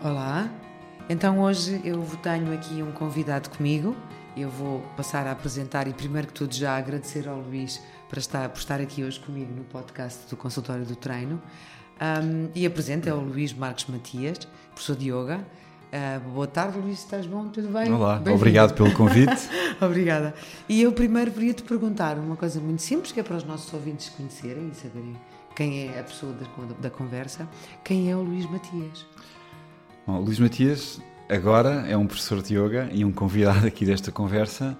Olá, então hoje eu tenho aqui um convidado comigo. Eu vou passar a apresentar e, primeiro que tudo, já agradecer ao Luís por estar, por estar aqui hoje comigo no podcast do Consultório do Treino. Um, e apresento é o Luís Marcos Matias, professor de Yoga. Uh, boa tarde, Luís, estás bom? Tudo bem? Olá, obrigado pelo convite. Obrigada. E eu primeiro queria te perguntar uma coisa muito simples, que é para os nossos ouvintes conhecerem e saberem quem é a pessoa da, da conversa. Quem é o Luís Matias? Bom, Luís Matias agora é um professor de yoga e um convidado aqui desta conversa,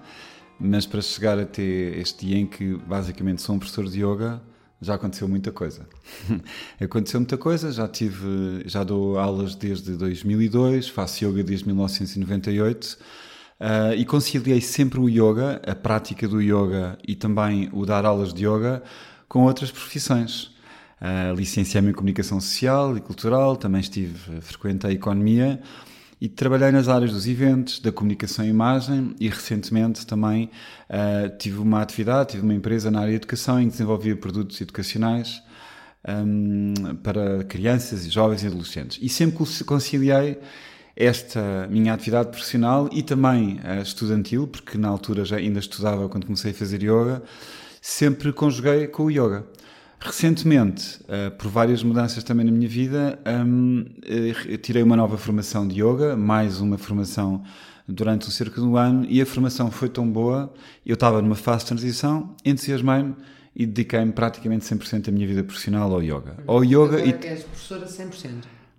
mas para chegar até este dia em que basicamente sou um professor de yoga, já aconteceu muita coisa. aconteceu muita coisa, já tive, já dou aulas desde 2002, faço yoga desde 1998 uh, e conciliei sempre o yoga, a prática do yoga e também o dar aulas de yoga com outras profissões. Uh, Licenciei-me em Comunicação Social e Cultural, também estive, frequentei a Economia e trabalhei nas áreas dos eventos, da comunicação e imagem e recentemente também uh, tive uma atividade, tive uma empresa na área de educação em que desenvolvia produtos educacionais um, para crianças e jovens e adolescentes. E sempre conciliei esta minha atividade profissional e também uh, estudantil, porque na altura já ainda estudava quando comecei a fazer yoga, sempre conjuguei com o yoga. Recentemente, uh, por várias mudanças também na minha vida, um, uh, tirei uma nova formação de yoga, mais uma formação durante o cerca de um ano, e a formação foi tão boa, eu estava numa fase de transição, entusiasmei-me e dediquei-me praticamente 100% da minha vida profissional ao yoga. Ao yoga Agora e... és professora 100%.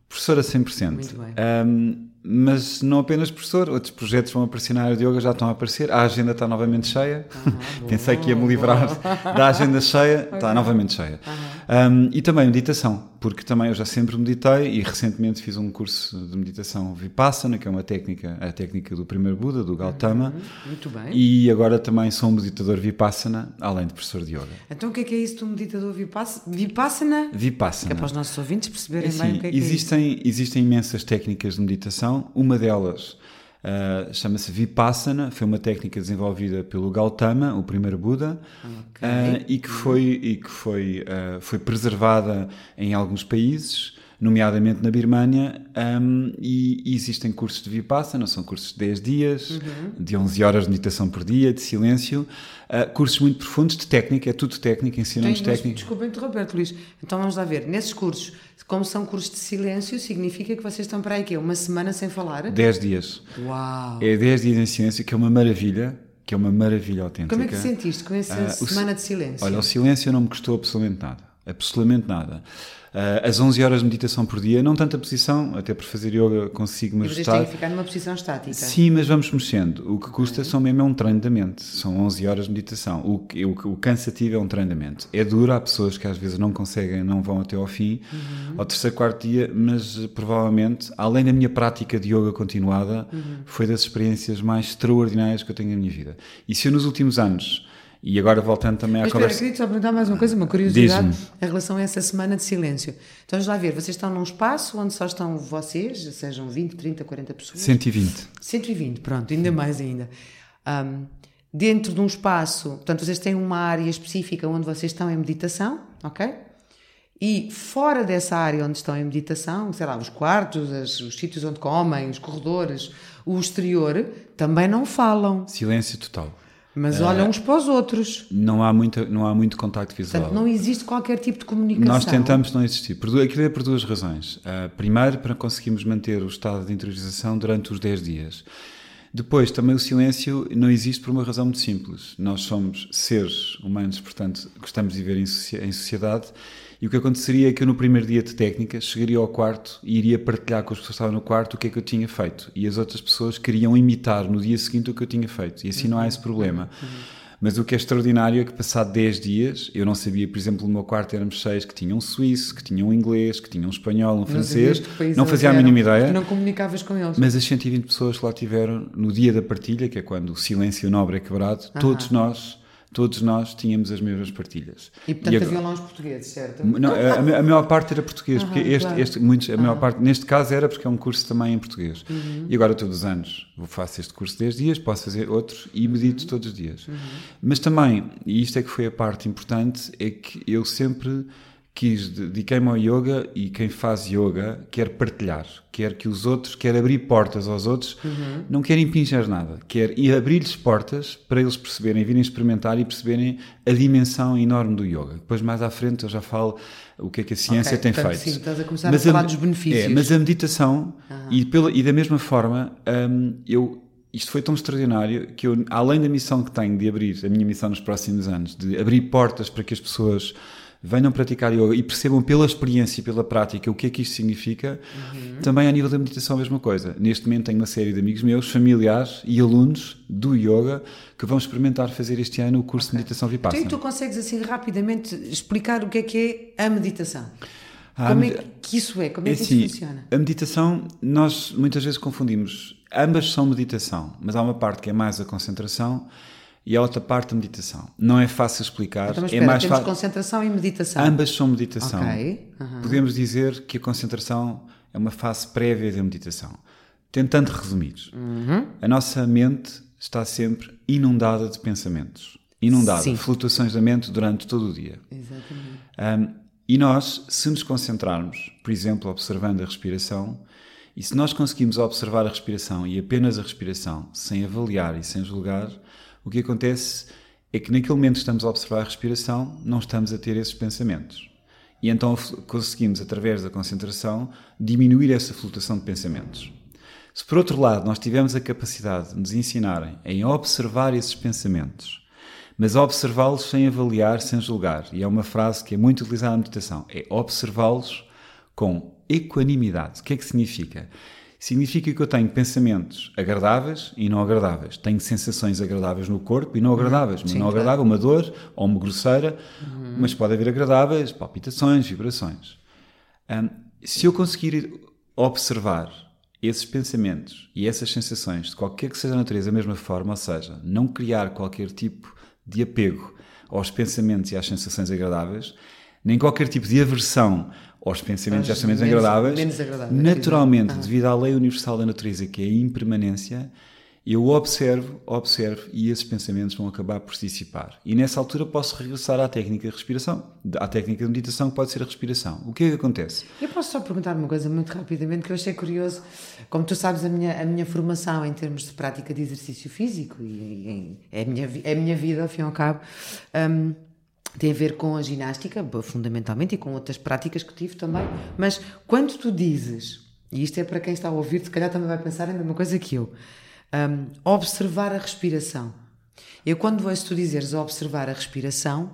Professora 100%. Muito bem. Um, mas não apenas professor, outros projetos vão aparecer na área de yoga, já estão a aparecer, a agenda está novamente cheia. Ah, Pensei que ia me livrar da agenda cheia, está novamente cheia. Um, e também meditação, porque também eu já sempre meditei e recentemente fiz um curso de meditação Vipassana, que é uma técnica, a técnica do primeiro Buda, do Gautama. Uhum, muito bem. E agora também sou um meditador Vipassana, além de professor de yoga. Então o que é que é isso do meditador Vipassana? Vipassana. Que é para os nossos ouvintes perceberem assim, bem o que é que existem, é isso. Existem imensas técnicas de meditação uma delas uh, chama-se Vipassana, foi uma técnica desenvolvida pelo Gautama, o primeiro Buda, okay. uh, e que foi, e que foi, uh, foi preservada em alguns países nomeadamente na Birmânia, um, e, e, existem cursos de Vipassana, são cursos de 10 dias, uhum. de 11 horas de meditação por dia, de silêncio, uh, cursos muito profundos de técnica, é tudo técnica, ensinamos técnica. Desculpa interromper, Luís. Então vamos lá ver, nesses cursos, como são cursos de silêncio, significa que vocês estão para aí, que uma semana sem falar? 10 dias. Uau! É 10 dias em silêncio, que é uma maravilha, que é uma maravilha autêntica. Como é que sentiste com essa uh, semana de silêncio? Olha, o silêncio não me custou absolutamente nada. Absolutamente nada. Uh, as 11 horas de meditação por dia, não tanta posição, até por fazer yoga consigo-me ajustar. Mas que ficar numa posição estática. Sim, mas vamos mexendo. O que custa são mesmo é um treino da mente. São 11 horas de meditação. O, o, o cansativo é um treino da mente. É duro, há pessoas que às vezes não conseguem, não vão até ao fim, uhum. ao terceiro, quarto dia, mas provavelmente, além da minha prática de yoga continuada, uhum. foi das experiências mais extraordinárias que eu tenho na minha vida. E se eu nos últimos anos e agora voltando também à Mas, conversa. Espera, queria só perguntar mais uma coisa, uma curiosidade em relação a essa semana de silêncio. Então vamos lá ver, vocês estão num espaço onde só estão vocês, sejam 20, 30, 40 pessoas? 120. 120, pronto, ainda mais ainda. Um, dentro de um espaço, portanto, vocês têm uma área específica onde vocês estão em meditação, ok? E fora dessa área onde estão em meditação, sei lá, os quartos, as, os sítios onde comem, os corredores, o exterior, também não falam. Silêncio total. Mas olham uns para os outros. Não há, muito, não há muito contacto visual. Portanto, não existe qualquer tipo de comunicação. Nós tentamos não existir. Por, aquilo é por duas razões. Uh, primeiro, para conseguirmos manter o estado de interiorização durante os 10 dias. Depois, também o silêncio não existe por uma razão muito simples. Nós somos seres humanos, portanto, gostamos de viver em sociedade e o que aconteceria é que eu, no primeiro dia de técnica, chegaria ao quarto e iria partilhar com as pessoas que estavam no quarto o que é que eu tinha feito. E as outras pessoas queriam imitar no dia seguinte o que eu tinha feito. E assim não há esse problema. Mas o que é extraordinário é que, passado 10 dias, eu não sabia, por exemplo, no meu quarto éramos seis que tinham um suíço, que tinham um inglês, que tinham um espanhol, um não francês. Não fazia a mínima ideia. Não comunicavas com eles. Mas as 120 pessoas que lá tiveram, no dia da partilha, que é quando o silêncio nobre é quebrado, todos nós todos nós tínhamos as mesmas partilhas. E portanto e agora, havia lá uns portugueses, certo? Não, a, a, maior parte era português, porque este, claro. este, muitos, a maior parte, neste caso era porque é um curso também em português. Uhum. E agora todos os anos faço este curso 10 dias, posso fazer outros e medito uhum. todos os dias. Uhum. Mas também, e isto é que foi a parte importante, é que eu sempre quis, dediquei-me ao yoga e quem faz yoga quer partilhar, quer que os outros, quer abrir portas aos outros, uhum. não quer impingir nada, quer abrir-lhes portas para eles perceberem, virem experimentar e perceberem a dimensão enorme do yoga. Depois, mais à frente, eu já falo o que é que a ciência okay, tem portanto, feito. Sim, estás a começar mas a falar a, dos benefícios. É, mas a meditação, uhum. e, pela, e da mesma forma, um, eu isto foi tão extraordinário que eu, além da missão que tenho de abrir, a minha missão nos próximos anos, de abrir portas para que as pessoas venham praticar yoga e percebam pela experiência e pela prática o que é que isto significa, uhum. também a nível da meditação a mesma coisa. Neste momento tenho uma série de amigos meus, familiares e alunos do yoga que vão experimentar fazer este ano o curso okay. de meditação Vipassana. Então tu consegues assim rapidamente explicar o que é que é a meditação? Como é que isso é? Como é, é que isso assim, funciona? A meditação, nós muitas vezes confundimos. Ambas são meditação, mas há uma parte que é mais a concentração e a outra parte meditação. Não é fácil explicar. Então, é espera, é mais temos concentração e meditação. Ambas são meditação. Okay. Uhum. Podemos dizer que a concentração é uma fase prévia da meditação. Tentando resumir, uhum. a nossa mente está sempre inundada de pensamentos. Inundada, Sim. flutuações da mente durante todo o dia. Exatamente. Um, e nós, se nos concentrarmos, por exemplo, observando a respiração, e se nós conseguimos observar a respiração e apenas a respiração, sem avaliar e sem julgar, o que acontece é que naquele momento que estamos a observar a respiração, não estamos a ter esses pensamentos. E então conseguimos, através da concentração, diminuir essa flutuação de pensamentos. Se por outro lado nós tivermos a capacidade de nos ensinarem em observar esses pensamentos, mas observá-los sem avaliar, sem julgar, e é uma frase que é muito utilizada na meditação, é observá-los com equanimidade. O que é que significa? Significa que eu tenho pensamentos agradáveis e não agradáveis. Tenho sensações agradáveis no corpo e não agradáveis. Sim, não claro. agradável, uma dor ou uma grosseira, uhum. mas pode haver agradáveis, palpitações, vibrações. Um, se eu conseguir observar esses pensamentos e essas sensações de qualquer que seja a natureza da mesma forma, ou seja, não criar qualquer tipo de apego aos pensamentos e às sensações agradáveis, nem qualquer tipo de aversão aos pensamentos às menos, agradáveis, menos agradáveis, naturalmente, devido à lei universal da natureza, que é a impermanência, eu observo, observo e esses pensamentos vão acabar por se dissipar. E nessa altura posso regressar à técnica de respiração, à técnica de meditação que pode ser a respiração. O que é que acontece? Eu posso só perguntar uma coisa muito rapidamente que eu achei curioso. Como tu sabes, a minha, a minha formação em termos de prática de exercício físico e, e é, a minha, é a minha vida, ao fim e ao cabo. Um, tem a ver com a ginástica, fundamentalmente, e com outras práticas que tive também. Mas quando tu dizes, e isto é para quem está a ouvir, se calhar também vai pensar a mesma coisa que eu, um, observar a respiração. Eu, quando ouço tu dizeres observar a respiração,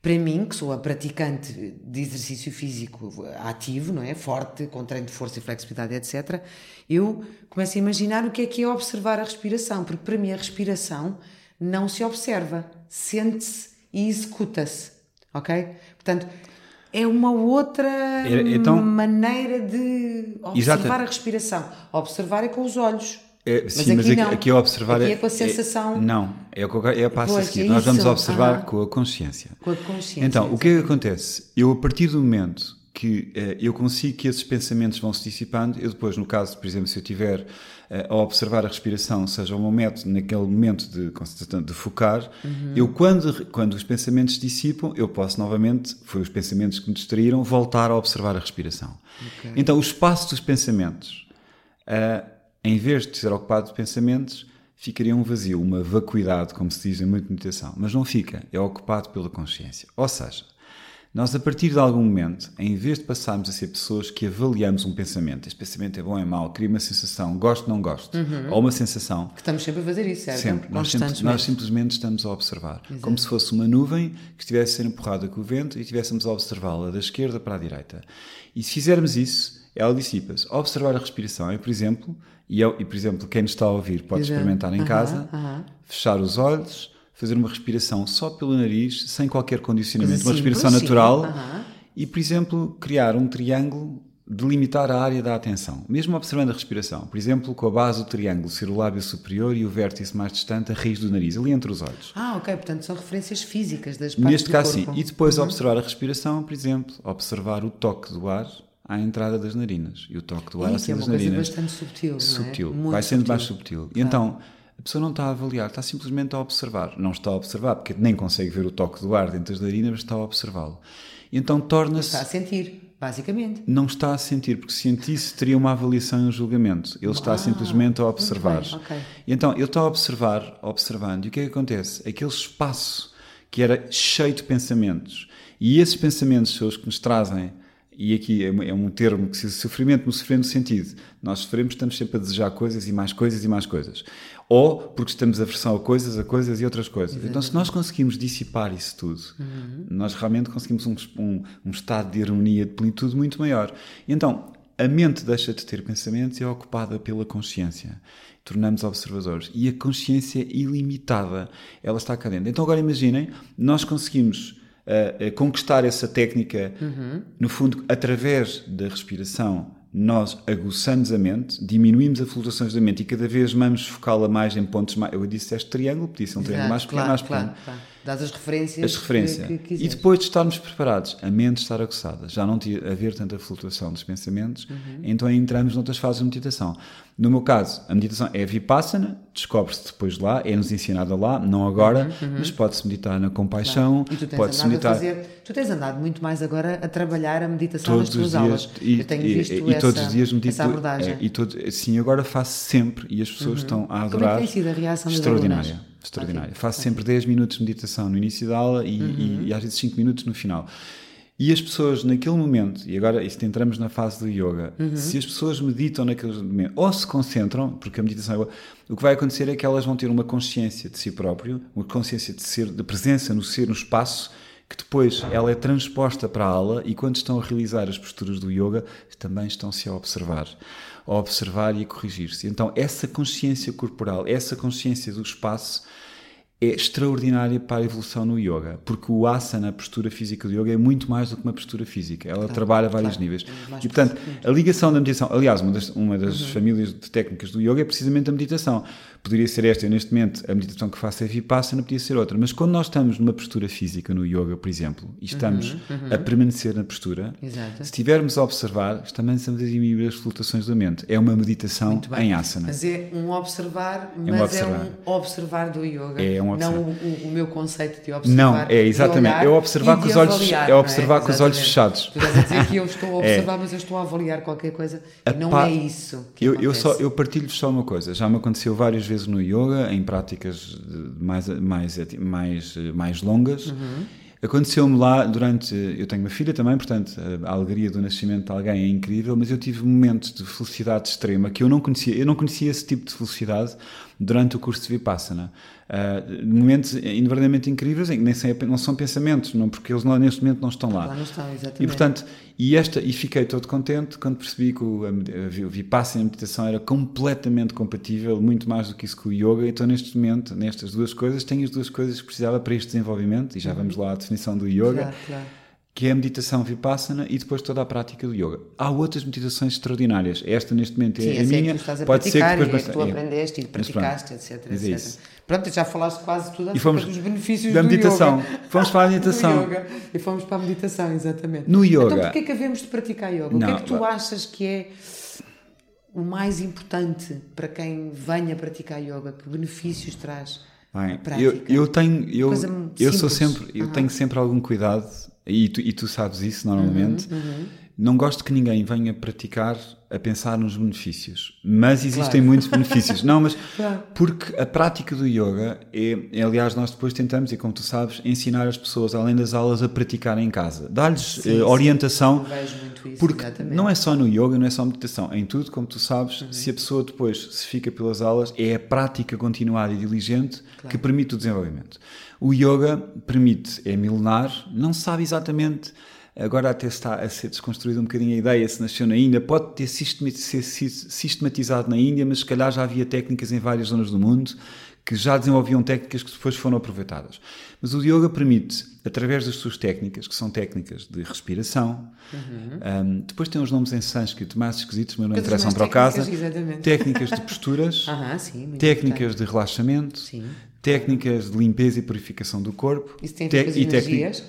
para mim, que sou a praticante de exercício físico ativo, não é? Forte, com treino de força e flexibilidade, etc., eu começo a imaginar o que é que é observar a respiração, porque para mim a respiração não se observa, sente-se e executa-se, ok? Portanto, é uma outra então, maneira de observar exatamente. a respiração. Observar é com os olhos. É, mas sim, aqui mas aqui, não. aqui observar aqui é, é com a sensação. É, não, é, o, é a passo pois, a seguir. É Nós vamos observar com a consciência. Com a consciência. Então, o que é que acontece? Eu, a partir do momento que uh, eu consigo que esses pensamentos vão se dissipando, eu depois, no caso, por exemplo, se eu tiver uh, a observar a respiração, seja o meu método, naquele momento de, de focar, uhum. eu quando, quando os pensamentos se dissipam, eu posso novamente, foi os pensamentos que me distraíram, voltar a observar a respiração. Okay. Então, o espaço dos pensamentos, uh, em vez de ser ocupado de pensamentos, ficaria um vazio, uma vacuidade, como se diz em muita meditação, mas não fica, é ocupado pela consciência. Ou seja, nós, a partir de algum momento, em vez de passarmos a ser pessoas que avaliamos um pensamento, este pensamento é bom ou é mau, cria uma sensação, gosto ou não gosto, uhum. ou uma sensação. Que estamos sempre a fazer isso, certo? Sempre. Nós, sempre, nós simplesmente estamos a observar. Exato. Como se fosse uma nuvem que estivesse a ser empurrada com o vento e estivéssemos a observá-la da esquerda para a direita. E se fizermos isso, ela dissipa-se. Observar a respiração é, por exemplo, e, eu, e por exemplo, quem nos está a ouvir pode Exato. experimentar em uhum. casa, uhum. fechar os olhos fazer uma respiração só pelo nariz, sem qualquer condicionamento, uma respiração natural uhum. e, por exemplo, criar um triângulo, delimitar a área da atenção, mesmo observando a respiração. Por exemplo, com a base do triângulo ser o lábio superior e o vértice mais distante, a raiz do nariz, ali entre os olhos. Ah, ok, portanto são referências físicas das partes Neste caso, sim. E depois uhum. observar a respiração, por exemplo, observar o toque do ar à entrada das narinas e o toque do ar à saída é das narinas. É bastante subtil, subtil. É? Vai sendo subtil. mais subtil. E então a pessoa não está a avaliar, está simplesmente a observar. Não está a observar, porque nem consegue ver o toque do ar dentro das narinas, mas está a observá-lo. Então torna-se. Está a sentir, basicamente. Não está a sentir, porque se sentisse teria uma avaliação e um julgamento. Ele está simplesmente a observar. bem, ok. E então ele está a observar, observando, e o que é que acontece? Aquele espaço que era cheio de pensamentos, e esses pensamentos são os que nos trazem, e aqui é um- é termo que se sofrimento no sofrendo sentido. Nós sofremos, estamos sempre a desejar coisas e mais coisas e mais coisas. Ou porque estamos a versão a coisas, a coisas e outras coisas. Então, se nós conseguimos dissipar isso tudo, nós realmente conseguimos um, um, um estado de harmonia, de plenitude muito maior. E então, a mente deixa de ter pensamentos e é ocupada pela consciência. Tornamos observadores. E a consciência é ilimitada. Ela está cá dentro. Então, agora imaginem, nós conseguimos uh, uh, conquistar essa técnica, no fundo, através da respiração. Nós aguçamos a mente, diminuímos as flutuações da mente e cada vez vamos focá-la mais em pontos mais. Eu disse este triângulo, podia ser um triângulo mais pequeno, claro, mais claro, pequeno claro. Dás as referências. as referências. Que, que e depois de estarmos preparados, a mente estar aguçada, já não haver tanta flutuação dos pensamentos, Uhum. então entramos noutras fases de meditação. No meu caso, a meditação é vipassana, descobre-se depois de lá, é-nos ensinada lá, não agora, mas pode-se meditar na compaixão, Uhum, E tu tens pode-se meditar a fazer, tu tens andado muito mais agora a trabalhar a meditação todos nas tuas dias aulas. e, Eu tenho e- visto e essa, todos os dias medito essa abordagem. é, e todo, sim agora faço sempre e as pessoas estão a Como é que adorar tem sido a reação dos extraordinária? Extraordinária Ótimo, faço sempre 10 minutos de meditação no início da aula e, Uhum. e, e às vezes 5 minutos no final e as pessoas naquele momento e agora isto entramos na fase do yoga Uhum. se as pessoas meditam naquele momento ou se concentram porque a meditação é- o que vai acontecer é que elas vão ter uma consciência de si próprio uma consciência de ser de presença no ser no espaço que depois ela é transposta para a aula e quando estão a realizar as posturas do yoga também estão-se a observar, a observar e a corrigir-se. Então essa consciência corporal, essa consciência do espaço é extraordinária para a evolução no yoga, porque o asana, a postura física do yoga, é muito mais do que uma postura física. Ela trabalha a vários claro. níveis. É E, portanto, a ligação da meditação, aliás, uma das, uma das Uhum. famílias de técnicas do yoga é precisamente a meditação. Poderia ser esta, eu neste momento, a meditação que faço é vipassana, podia ser outra. Mas quando nós estamos numa postura física no yoga, por exemplo, e estamos Uhum, a permanecer na postura, Exato. se estivermos a observar, estamos a diminuir as flutuações da mente. É uma meditação em asana. Mas é um observar, mas um observar. é um observar do yoga. É um observar. Não o, o- meu conceito de observar. Não, é exatamente. de olhar É observar com os olhos- avaliar, é observar com os olhos fechados. Tu estás a dizer que eu estou a É. observar, mas eu estou a avaliar qualquer coisa. A E não pa- é isso. Eu, eu, só, eu partilho-vos só uma coisa. Já me aconteceu várias vezes no yoga, em práticas mais, mais, mais, mais longas. Uhum. Aconteceu-me lá durante. Eu tenho uma filha também, portanto, a alegria do nascimento de alguém é incrível, mas eu tive momentos de felicidade extrema que eu não conhecia. Eu não conhecia esse tipo de felicidade durante o curso de Vipassana. Ah, momentos inverdadeiramente incríveis, em que nem sei, não são pensamentos, não, porque eles não- neste momento não estão lá. Lá não estão, exatamente. E portanto, e, esta, e fiquei todo contente quando percebi que o, a, o Vipassana e a meditação era completamente compatível, muito mais do que isso com o yoga. Então, neste momento, nestas duas coisas, tenho as duas coisas que precisava para este desenvolvimento, e já vamos lá à definição do yoga, Claro, claro. que é a meditação Vipassana e depois toda a prática do yoga. Há outras meditações extraordinárias. Esta, neste momento, é Sim, a minha. estás a Pode ser que depois e é que tu é. aprendeste e praticaste, etc, é etc. isso. Pronto, já falaste quase tudo E fomos dos benefícios da meditação. Fomos para a meditação. yoga. E fomos para a meditação, exatamente. No yoga- Então porquê é que havemos de praticar yoga? o que é Não, que tu achas que é o mais importante para quem venha praticar yoga? Que benefícios traz Bem, a prática? eu, eu tenho, eu, eu sou sempre, eu Aham. tenho sempre algum cuidado e tu, e tu sabes isso normalmente. Uhum, Não gosto que ninguém venha praticar a pensar nos benefícios, mas existem Claro. muitos benefícios. Não, mas Claro. porque a prática do yoga é, é, aliás, nós depois tentamos, e como tu sabes, ensinar as pessoas, além das aulas, a praticar em casa, dar-lhes Sim, eh, sim. orientação. Eu vejo muito isso, Porque exatamente. não é só no yoga, não é só meditação, em tudo, como tu sabes, Uhum. se a pessoa depois se fica pelas aulas, é a prática continuada e diligente que permite o desenvolvimento. O yoga permite, é milenar, não se sabe exatamente, agora até está a ser desconstruída um bocadinho a ideia, se nasceu na Índia, pode ter sistematizado na Índia, mas se calhar já havia técnicas em várias zonas do mundo que já desenvolviam técnicas que depois foram aproveitadas. Mas o yoga permite, através das suas técnicas, que são técnicas de respiração, um, depois tem uns nomes em sânscrito mais esquisitos, mas não interessam para o caso, técnicas, exatamente. técnicas de posturas, Aham, sim, técnicas de relaxamento, Sim. técnicas de limpeza e purificação do corpo. Isso tem te- e energias?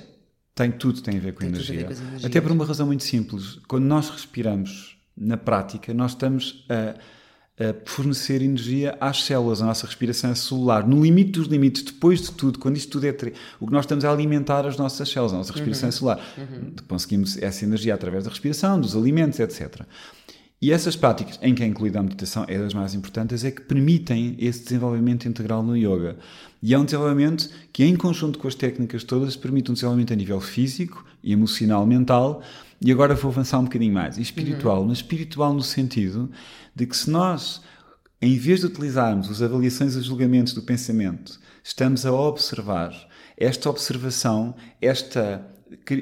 Tem tudo tem a ver com Tem tudo a ver energia. com as energias. Até por uma razão muito simples. Quando nós respiramos na prática, nós estamos a, fornecer energia às células, a nossa respiração é celular. No limite dos limites, depois de tudo, quando isto tudo é. O que nós estamos a alimentar as nossas células, a nossa respiração uhum. é celular. Uhum. Conseguimos essa energia através da respiração, dos alimentos, etc. E essas práticas, em que é incluída a meditação, é das mais importantes, é que permitem esse desenvolvimento integral no yoga. E é um desenvolvimento que, em conjunto com as técnicas todas, permite um desenvolvimento a nível físico, emocional, mental, e agora vou avançar um bocadinho mais, e espiritual, uhum. mas espiritual no sentido de que se nós, em vez de utilizarmos as avaliações e os julgamentos do pensamento, estamos a observar esta observação, esta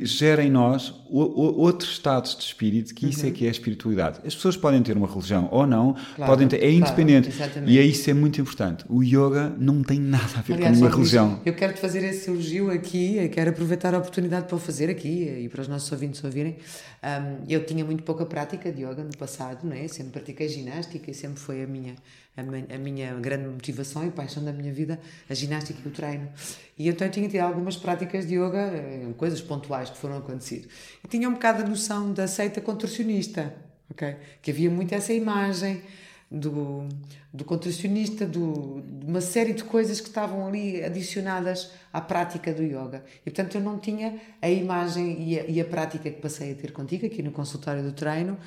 gera em nós outros estados de espírito, que isso é uhum. é que é a espiritualidade. As pessoas podem ter uma religião ou não, claro, podem ter, é independente. Claro, e é isso é muito importante. O yoga não tem nada a ver Aliás, com uma religião. Eu quero te fazer esse elogio aqui, eu quero aproveitar a oportunidade para o fazer aqui e para os nossos ouvintes ouvirem. Um, eu tinha muito pouca prática de yoga no passado, não é? sempre pratiquei ginástica e sempre foi a minha a, minha grande motivação e paixão da minha vida, a ginástica e o treino. E então eu tinha tido algumas práticas de yoga, eh, coisas pontuais que foram acontecido. E tinha um bocado a noção da seita contorcionista, ok? Que havia muito essa imagem do, do contorcionista, do, de uma série de coisas que estavam ali adicionadas à prática do yoga. E portanto eu não tinha a imagem e a, e a prática que passei a ter contigo aqui no consultório do treino,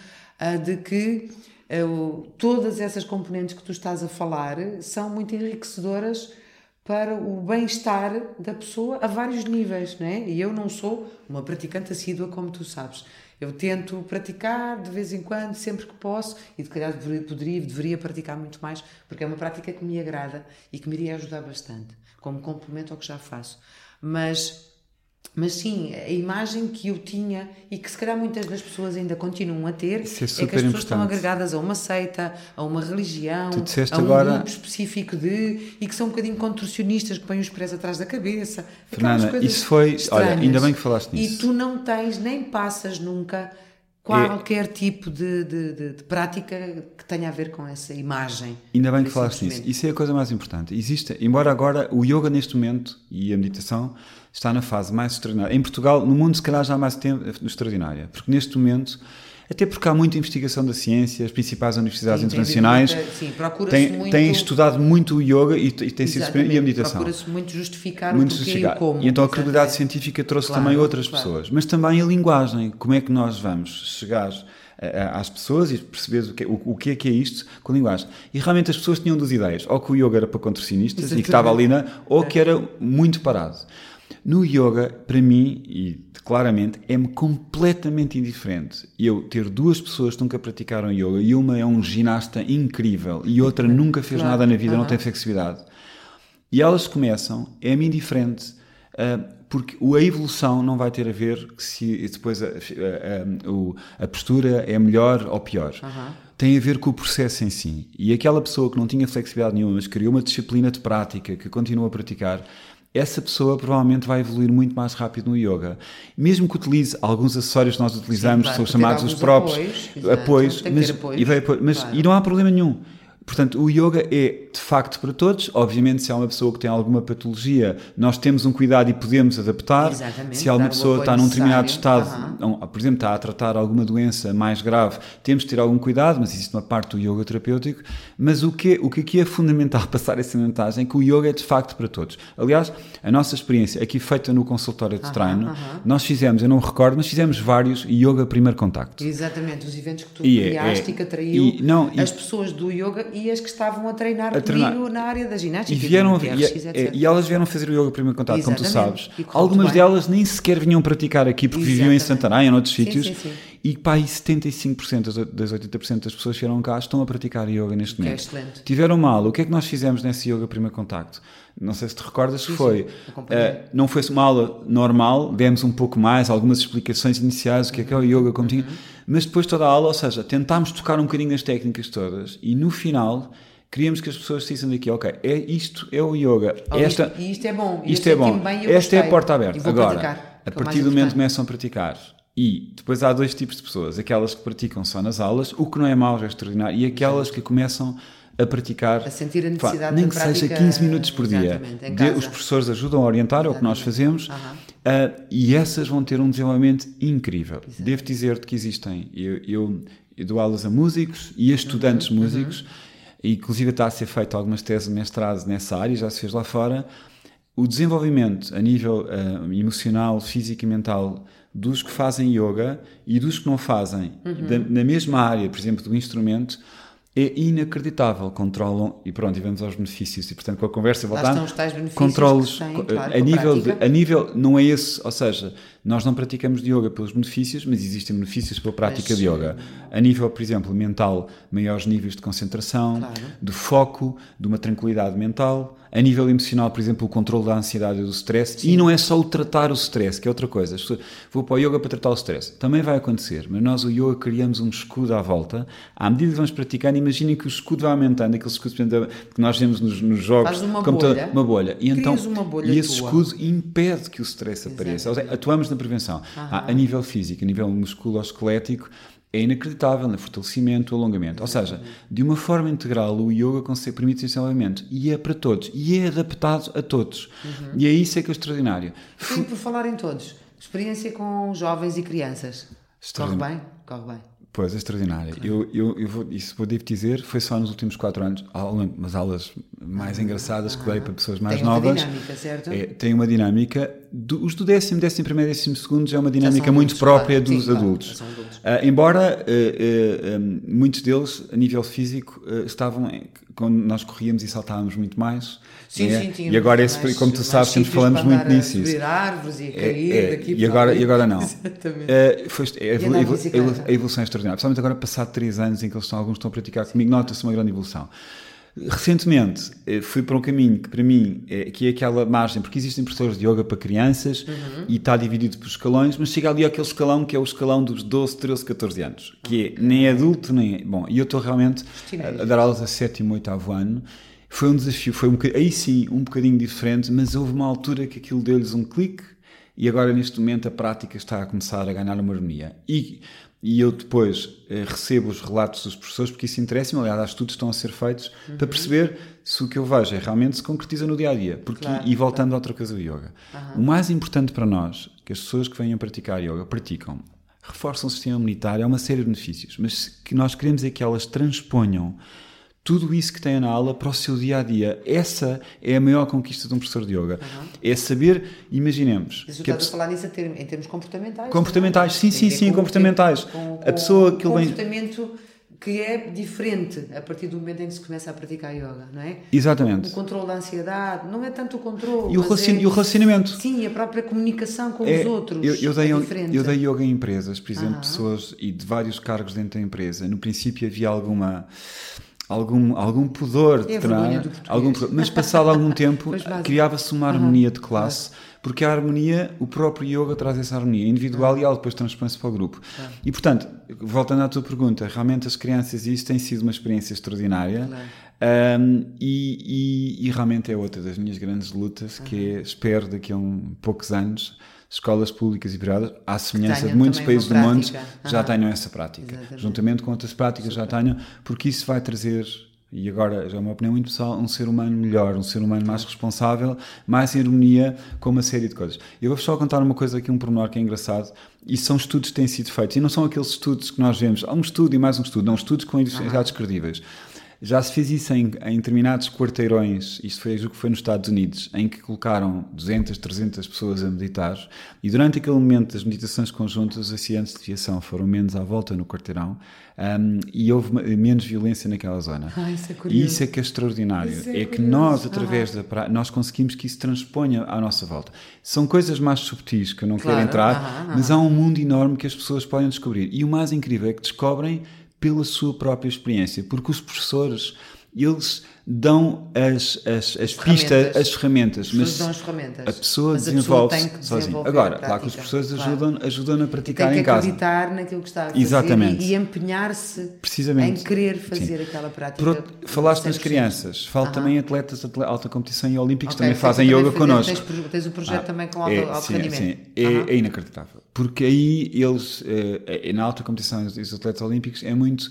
de que todas essas componentes que tu estás a falar são muito enriquecedoras para o bem-estar da pessoa a vários níveis, não é? E eu não sou uma praticante assídua, como tu sabes. Eu tento praticar de vez em quando, sempre que posso, e de calhar poderia, deveria praticar muito mais, porque é uma prática que me agrada e que me iria ajudar bastante, como complemento ao que já faço. Mas mas sim, a imagem que eu tinha e que se calhar muitas das pessoas ainda continuam a ter Isso é, é que as pessoas importante. estão agregadas a uma seita, a uma religião, a um agora... grupo específico de e que são um bocadinho contorcionistas que põem os pés atrás da cabeça. Fernanda, isso foi. Olha, ainda bem que falaste nisso. E tu não tens nem passas nunca qualquer é... tipo de, de, de, de, prática que tenha a ver com essa imagem. Ainda bem que falaste nisso. Isso é a coisa mais importante. Existe, embora agora o yoga neste momento e a meditação está na fase mais extraordinária. Em Portugal, no mundo, se calhar já há mais tempo, extraordinária. Porque neste momento, até porque há muita investigação da ciência, as principais universidades sim, internacionais têm, muito... têm, estudado muito o yoga e, e têm sido e a meditação. Procura-se muito justificar muito o porquê justificar. e como. E então a credibilidade científica trouxe claro, também outras claro. pessoas. Mas também a linguagem. Como é que nós vamos chegar às pessoas e perceber o que, o, o, que é que é isto com a linguagem. E realmente as pessoas tinham duas ideias, ou que o yoga era para contorcionistas e que estava ali na, ou que era muito parado. No yoga, para mim, e claramente, é-me completamente indiferente eu ter duas pessoas que nunca praticaram yoga e uma é um ginasta incrível e outra nunca fez claro. nada na vida, uhum. não tem flexibilidade. E elas começam, é-me indiferente, uh, porque a evolução não vai ter a ver se depois a, a, a, a postura é melhor ou pior. Uhum. Tem a ver com o processo em si. E aquela pessoa que não tinha flexibilidade nenhuma, mas criou uma disciplina de prática, que continua a praticar, essa pessoa provavelmente vai evoluir muito mais rápido no yoga. Mesmo que utilize alguns acessórios que nós utilizamos, Sim, que são chamados os próprios apoios, apoios mas, apoio, vai, mas claro. e não há problema nenhum. Portanto, o yoga é de facto para todos. Obviamente, se há uma pessoa que tem alguma patologia, nós temos um cuidado e podemos adaptar. Exatamente, se alguma pessoa está num determinado estado, uhum. por exemplo, está a tratar alguma doença mais grave, temos de ter algum cuidado, mas existe uma parte do yoga terapêutico. Mas o que, o que aqui é fundamental passar essa mensagem é que o yoga é de facto para todos. Aliás, a nossa experiência aqui feita no consultório de uhum, treino, uhum. nós fizemos, eu não me recordo, mas fizemos vários yoga primeiro contacto. Exatamente, os eventos que tu e criaste é, é, e que atraiu e, não, as pessoas do yoga e as que estavam a treinar a treinar. comigo na área da ginástica. E, vieram, e, é, e, elas vieram fazer o yoga primeiro contato, Exatamente. como tu sabes. Algumas delas nem sequer vinham praticar aqui porque Exatamente. viviam em Santarém ou noutros sim, sítios. Sim, sim. E pá, e 75% das 80% das pessoas que vieram cá estão a praticar yoga neste que momento. É excelente. Tiveram mal. O que é que nós fizemos nesse yoga primeiro contacto? Não sei se te recordas que foi. Uh, não foi uma aula normal, demos um pouco mais, algumas explicações iniciais, o que é que é o yoga, como uhum. tinha. Mas depois toda a aula, ou seja, tentámos tocar um bocadinho nas técnicas todas e no final queríamos que as pessoas saíssem daqui, ok, é isto é o yoga. Oh, esta, isto, isto é bom. Isto é bom. Esta é a porta aberta. Agora, praticar, a partir do momento que começam a praticar e depois há dois tipos de pessoas, aquelas que praticam só nas aulas, o que não é mau, é extraordinário, e aquelas que começam a praticar, a sentir a necessidade nem que seja 15 minutos por dia. De, os professores ajudam a orientar, é o que nós fazemos, uh, e essas vão ter um desenvolvimento incrível. Exatamente. Devo dizer-te que existem, eu, eu, eu, dou aulas a músicos e a estudantes uhum, músicos. Uhum e inclusive está a ser feito algumas teses de mestrado nessa área, já se fez lá fora, o desenvolvimento a nível uh, emocional, físico e mental dos que fazem yoga e dos que não fazem, uhum. da, na mesma área, por exemplo, do instrumento, é inacreditável. Controlam, e pronto, e vamos aos benefícios. E portanto, com a conversa voltando, controlos claro, a, nível de, a nível, não é esse, ou seja, nós não praticamos de yoga pelos benefícios, mas existem benefícios pela prática mas, de yoga. A nível, por exemplo, mental, maiores níveis de concentração, claro. de foco, de uma tranquilidade mental. A nível emocional, por exemplo, o controle da ansiedade e do stress. Sim. E não é só o tratar o stress, que é outra coisa. Vou para o yoga para tratar o stress. Também vai acontecer, mas nós, o yoga, criamos um escudo à volta. À medida que vamos praticando, imaginem que o escudo vai aumentando, aquele escudo que nós vemos nos, nos jogos. Faz uma bolha. uma bolha. E, então, uma bolha e esse tua. escudo impede que o stress apareça. Seja, atuamos na prevenção. A, a nível físico, a nível musculoesquelético, é inacreditável no fortalecimento, alongamento. Ou seja, de uma forma integral, o yoga consegue permitir esse desenvolvimento e é para todos e é adaptado a todos. Uhum. E é isso é que é extraordinário. Sim, por falar em todos, experiência com jovens e crianças. Corre bem? Corre bem. Pois, é extraordinário. Eu, eu, eu vou, isso vou devo dizer, foi só nos últimos quatro anos, umas aulas mais ah, engraçadas que dei para pessoas mais tem novas. Tem uma dinâmica, certo? É, tem uma dinâmica. Do, os do décimo, décimo primeiro, décimo segundo já é uma dinâmica muito própria claro. dos Sim, adultos. Claro, adultos. Uh, embora uh, uh, muitos deles, a nível físico, estavam, quando nós corríamos e saltávamos muito mais, Sim, é? sim, E agora, esse, mais, como tu sabes, sempre falamos muito nisso. A árvores e a cair é, é, daqui e agora, e agora não. Exatamente. Uh, foi, é, a, a, evolução é extraordinária. Principalmente agora, passado três anos em que eles estão, alguns estão a praticar sim. comigo, nota-se uma grande evolução. Recentemente eh, fui para um caminho que para mim é, que é aquela margem, porque existem professores de yoga para crianças uhum. e está dividido por escalões, mas chega ali aquele escalão que é o escalão dos 12, 13, 14 anos, que é nem adulto nem. É, bom, e eu estou realmente a, a dar aulas a sétimo, oitavo ano foi um desafio, foi um aí sim um bocadinho diferente, mas houve uma altura que aquilo deu-lhes um clique e agora neste momento a prática está a começar a ganhar uma harmonia. E, e eu depois eh, recebo os relatos dos professores porque isso interessa-me, aliás, há estudos que estão a ser feitos uhum. para perceber se o que eu vejo é realmente se concretiza no dia a dia. Porque, claro, e voltando claro. a outra coisa do yoga, uhum. o mais importante para nós, que as pessoas que venham praticar yoga praticam, reforçam o sistema imunitário, é uma série de benefícios, mas que nós queremos é que elas transponham tudo isso que tem na aula para o seu dia a dia. Essa é a maior conquista de um professor de yoga. Uhum. É saber, imaginemos. Mas que a pessoa... a falar nisso em termos comportamentais. Comportamentais, sim, sim, sim, comportamentais. Com, com, a pessoa que comportamento vem... que é diferente a partir do momento em que se começa a praticar yoga, não é? Exatamente. O controle da ansiedade, não é tanto o controle. E o, relacion... é... e o relacionamento. Sim, a própria comunicação com é, os outros. Eu, eu, dei, é eu dei yoga em empresas, por exemplo, uhum. pessoas e de vários cargos dentro da empresa. No princípio havia alguma algum, algum pudor é terá, algum mas passado algum tempo criava-se uma harmonia uhum, de classe, porque a harmonia, o próprio yoga traz essa harmonia individual uhum. e ela depois transpõe-se para o grupo. Claro. E portanto, voltando à tua pergunta, realmente as crianças, isso tem sido uma experiência extraordinária. Um, e, e, e, realmente é outra das minhas grandes lutas, uhum. que é, espero daqui a um, poucos anos, escolas públicas e privadas, à semelhança de muitos países do mundo, já tenham essa prática. Exatamente. Juntamente com outras práticas Super. já tenham, porque isso vai trazer e agora já é uma opinião muito pessoal, um ser humano melhor, um ser humano mais responsável, mais em harmonia com uma série de coisas. Eu vou só contar uma coisa aqui, um pormenor que é engraçado, e são estudos que têm sido feitos, e não são aqueles estudos que nós vemos, há um estudo e mais um estudo, não, estudos com dados credíveis. Já se fez isso em, em determinados quarteirões, isto foi o que foi nos Estados Unidos, em que colocaram 200, 300 pessoas a meditar e durante aquele momento das meditações conjuntas os acidentes de viação foram menos à volta no quarteirão um, e houve menos violência naquela zona. Ah, isso é e isso é que é extraordinário, é, é, que nós através ah. da nós conseguimos que isso transponha à nossa volta. São coisas mais subtis que eu não claro. quero entrar, ah, mas há um mundo enorme que as pessoas podem descobrir e o mais incrível é que descobrem pela sua própria experiência, porque os professores eles dão as, as, as pistas, as ferramentas, mas as ferramentas. a pessoa desenvolve-se sozinha. Agora, claro que os professores claro. ajudam, ajudam a praticar em casa. Tem que acreditar naquilo que está a fazer Exatamente. e, e empenhar-se em querer fazer Sim. aquela prática. Falaste nas crianças, falo -huh. também atletas de alta competição e olímpicos okay, também fazem yoga connosco. Tens, tens o projeto ah, também com alto, é, alto sim, rendimento. Sim, é, uh -huh. é inacreditável. Porque aí eles, é, na alta competição, os atletas olímpicos, é muito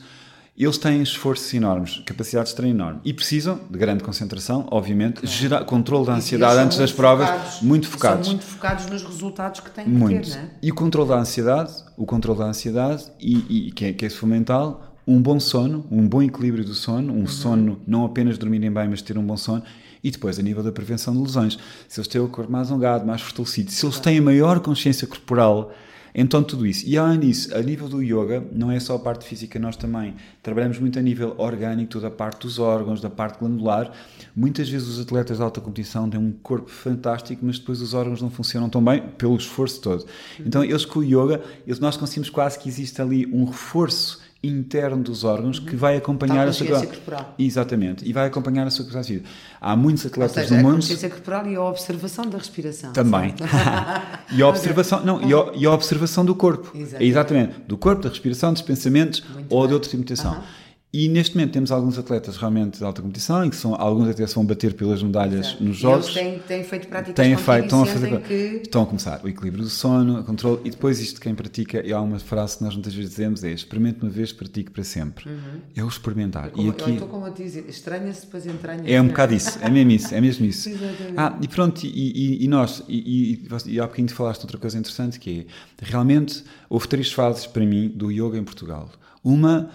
eles têm esforços enormes, capacidades de treino enorme e precisam de grande concentração, obviamente, claro. gerar controle da ansiedade antes das provas, focados, muito focados. São muito focados nos resultados que têm que muito. ter, não é? E o controle da ansiedade, o controle da ansiedade, e, e que, é, que é fundamental, um bom sono, um bom equilíbrio do sono, um uhum. sono não apenas dormirem bem, mas ter um bom sono, e depois a nível da prevenção de lesões. Se eles têm o corpo mais alongado, mais fortalecido, se eles têm maior consciência corporal, então tudo isso. E além disso, a nível do yoga, não é só a parte física, nós também trabalhamos muito a nível orgânico, toda a parte dos órgãos, da parte glandular. Muitas vezes os atletas de alta competição têm um corpo fantástico, mas depois os órgãos não funcionam tão bem pelo esforço todo. Então eles com o yoga, eles, nós conseguimos quase que existe ali um reforço interno dos órgãos que vai acompanhar a, sua corporal. Exatamente, e vai acompanhar a sua capacidade. Há muitos atletas Ou seja, no mundo. A consciência corporal e a observação da respiração. Também. e a observação, não, e a, e a observação do corpo. Exatamente. Exatamente. Do corpo, da respiração, dos pensamentos Muito ou bem. de outra imitação. Uh -huh. E neste momento temos alguns atletas realmente de alta competição, em que são, alguns até se vão bater pelas medalhas Exato. nos jogos. E eles têm, têm feito práticas têm feito, estão a fazer que... Estão a começar o equilíbrio do sono, o controle, e depois isto quem pratica, e há uma frase que nós muitas vezes dizemos, é experimente uma vez, pratique para sempre. Uhum. É o experimentar. Como, e aqui, eu estou como a dizer, estranha-se, depois entranha. É um bocado isso, é mesmo isso, é mesmo isso. Exatamente. Ah, e pronto, e, e, e nós, e, e, e há bocadinho falaste outra coisa interessante, que é, realmente, houve três fases para mim do yoga em Portugal. Uma uh,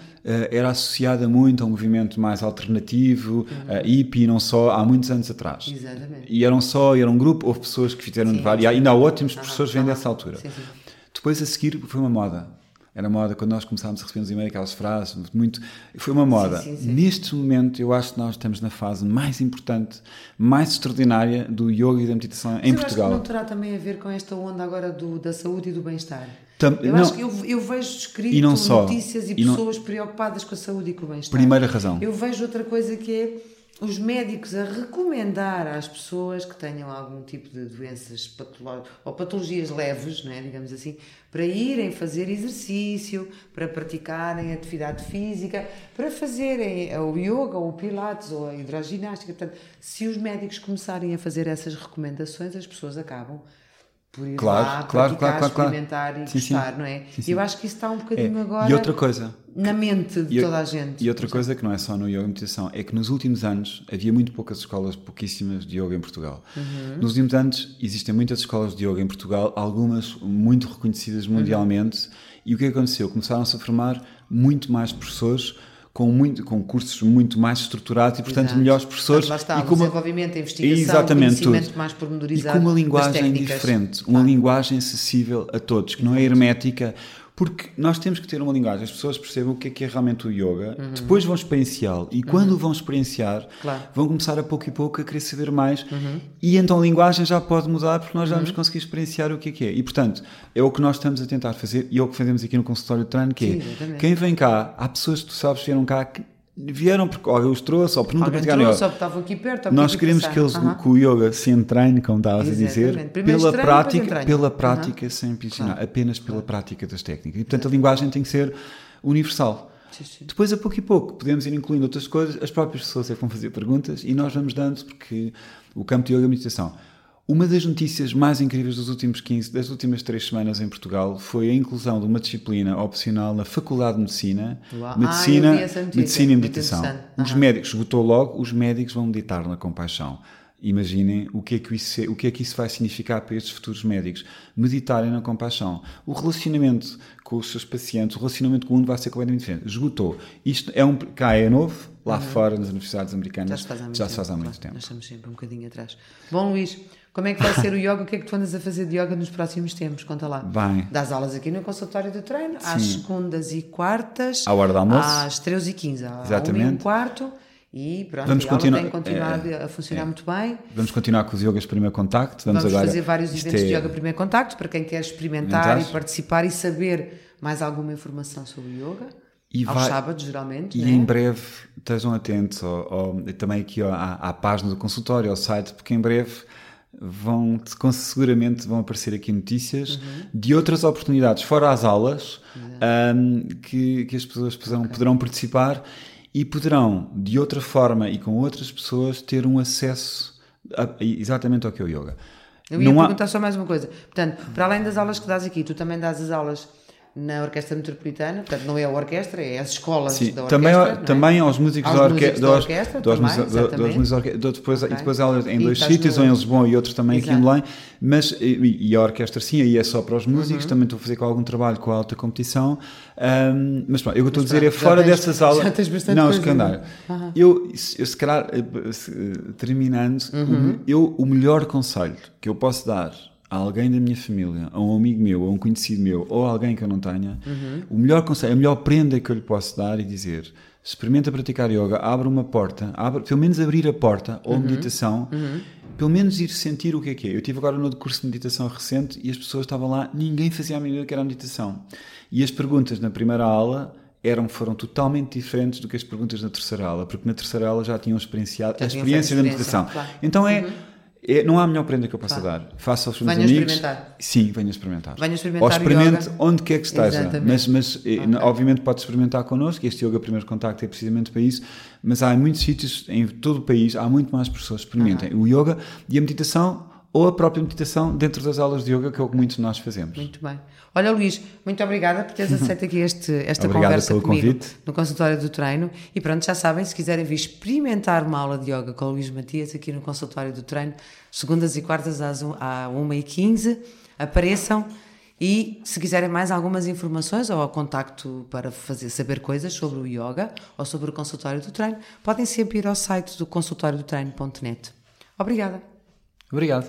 era associada muito a um movimento mais alternativo, uhum. uh, hippie, não só, há muitos anos atrás. Exatamente. E eram só, era um grupo, houve pessoas que fizeram de vários, e ainda há ótimos uhum. professores vêm dessa altura. Sim, sim. Depois a seguir foi uma moda. Era moda quando nós começámos a receber nos e-mails aquelas frases, muito. Foi uma moda. Sim, sim, sim. Neste momento, eu acho que nós estamos na fase mais importante, mais extraordinária do yoga e da meditação Mas em Portugal. Acho que não terá também a ver com esta onda agora do, da saúde e do bem-estar? Tam, eu não, acho que eu, eu vejo escrito e não só, notícias e, e pessoas não, preocupadas com a saúde e com o bem-estar. Primeira razão. Eu vejo outra coisa que é os médicos a recomendar às pessoas que tenham algum tipo de doenças patológicas ou patologias leves, é, digamos assim, para irem fazer exercício, para praticarem atividade física, para fazerem o yoga ou o pilates ou a hidroginástica. Portanto, se os médicos começarem a fazer essas recomendações, as pessoas acabam por ir claro, lá, claro, praticar, claro, claro, experimentar claro. e sim, gostar, sim. não é? Sim, sim. Eu acho que isso está um bocadinho é. agora e outra coisa, na mente de toda a gente. E outra coisa que não é só no yoga e meditação, é que nos últimos anos havia muito poucas escolas, pouquíssimas de yoga em Portugal. Uhum. Nos últimos anos existem muitas escolas de yoga em Portugal, algumas muito reconhecidas mundialmente, uhum. e o que aconteceu? Começaram-se a formar muito mais professores com, muito, com cursos muito mais estruturados e, portanto, Exato. melhores professores. Portanto, lá está, e com desenvolvimento, a investigação, Exatamente, conhecimento tudo. mais E pormenorizado com uma linguagem diferente, uma Claro. linguagem acessível a todos, que não é hermética, porque nós temos que ter uma linguagem, as pessoas percebam o que é que é realmente o yoga, depois vão experienciá-lo e quando o vão experienciar, Uhum. Claro. vão começar a pouco e pouco a querer saber mais e então a linguagem já pode mudar porque nós já Uhum. vamos conseguir experienciar o que é que é. E portanto, é o que nós estamos a tentar fazer e é o que fazemos aqui no consultório de treino, que Sim, é quem vem cá, há pessoas que tu sabes vieram cá que vieram porque alguém os trouxe ou porque nunca Alguém praticaram trouxe, yoga. estavam aqui perto, Nós queremos que eles, Aham. que o yoga se entranhe, como estavas a dizer, Exatamente. Primeiro pela depois prática, pela prática sem ensinar, apenas pela prática das técnicas. E portanto a linguagem tem que ser universal. Sim, sim. Depois, a pouco e pouco, podemos ir incluindo outras coisas, as próprias pessoas é que vão fazer perguntas e nós vamos dando, porque o campo de yoga e meditação. Uma das notícias mais incríveis dos últimos 15, das últimas três semanas em Portugal foi a inclusão de uma disciplina opcional na Faculdade de Medicina, Uau. Ah, Medicina, notícia. medicina e Meditação. Os Aham. médicos, esgotou logo, os médicos vão meditar na compaixão. Imaginem o que, é que isso, o que é que isso vai significar para estes futuros médicos. Meditarem na compaixão. O relacionamento com os seus pacientes, o relacionamento com o mundo vai ser completamente diferente. Esgotou. Isto é um, cá é novo, lá fora nas universidades americanas Já se faz há muito já tempo. se faz há muito claro. tempo. Nós estamos sempre um bocadinho atrás. Bom, Luís, como é que vai ser o yoga? O que é que tu andas a fazer de yoga nos próximos tempos? Conta lá. Bem. Das aulas aqui no consultório de treino, às Sim. segundas e quartas. À hora do almoço. Às 13 e 15 à Exatamente. uma e um quarto. E pronto, Vamos a aula continuar- tem continuado a funcionar muito bem. Vamos continuar com os yogas primeiro contacto. Vamos, Vamos agora, fazer vários eventos é- de yoga primeiro contacto para quem quer experimentar e participar e saber mais alguma informação sobre yoga. E Aos vai- sábados, geralmente. E né? em breve estejam atentos ao, ao- também aqui ao- à, à página do consultório, ao site, porque em breve vão com- seguramente vão aparecer aqui notícias Uhum. de outras oportunidades, fora as aulas, ahm, que, que as pessoas poderão, poderão participar e poderão, de outra forma e com outras pessoas, ter um acesso a- exatamente ao que é o yoga. Eu ia Não há- perguntar só mais uma coisa. Portanto, para além das aulas que dás aqui, tu também dás as aulas na Orquestra Metropolitana, portanto não é a orquestra, é as escolas Sim, da orquestra. também, é? também aos músicos Aos da, orque músicos da dos- orquestra dos também, dos exatamente. músicos da orque- do- depois, Ok. E depois ela em E dois sítios, no- um em Lisboa e outro também aqui em Exato. Belém, mas e, e a orquestra sim, aí é só para os Uhum. músicos, também estou a fazer com algum trabalho com a alta competição, ahm, mas pronto, eu estou a dizer é fora tens- dessas aulas. já tens bastante não, não é? Eu, se- eu, se calhar, eh, eh, terminando, Uhum. eu, o melhor conselho que eu posso dar a alguém da minha família, a um amigo meu, a um conhecido meu, ou a alguém que eu não tenha, Uhum. o melhor conselho, a melhor prenda que eu lhe posso dar e dizer experimenta praticar yoga, abre uma porta, abre, pelo menos abrir a porta, ou meditação, pelo menos ir sentir o que é que é. Eu tive agora no curso de meditação recente e as pessoas estavam lá, ninguém fazia a mínima ideia que era a meditação. E as perguntas na primeira aula eram, foram totalmente diferentes do que as perguntas na terceira aula, porque na terceira aula já tinham experienciado Já a tinham experiência da experiência, meditação. claro. Uhum. Então é, é- não há melhor prenda que eu possa dar. Faça aos meus Venha amigos. experimentar. Sim, venha experimentar. Venha experimentar Ou experimente yoga. onde quer que esteja. Exatamente. Mas, mas eh, obviamente pode experimentar connosco. Este Yoga Primeiro Contacto é precisamente para isso. Mas há muitos sítios em todo o país, há muito mais pessoas que experimentem o yoga e a meditação ou a própria meditação dentro das aulas de yoga, que é o que muitos de nós fazemos. Muito bem. Olha, Luís, muito obrigada por teres aceito aqui este, esta Obrigado conversa pelo comigo convite. no consultório do treino. E pronto, já sabem, se quiserem vir experimentar uma aula de yoga com o Luís Matias aqui no consultório do treino, segundas e quartas às um- à 1h15, apareçam. E se quiserem mais algumas informações ou ao contacto para fazer, saber coisas sobre o yoga ou sobre o consultório do treino, podem sempre ir ao site do consultóriodotreno.net. Obrigada. Obrigado.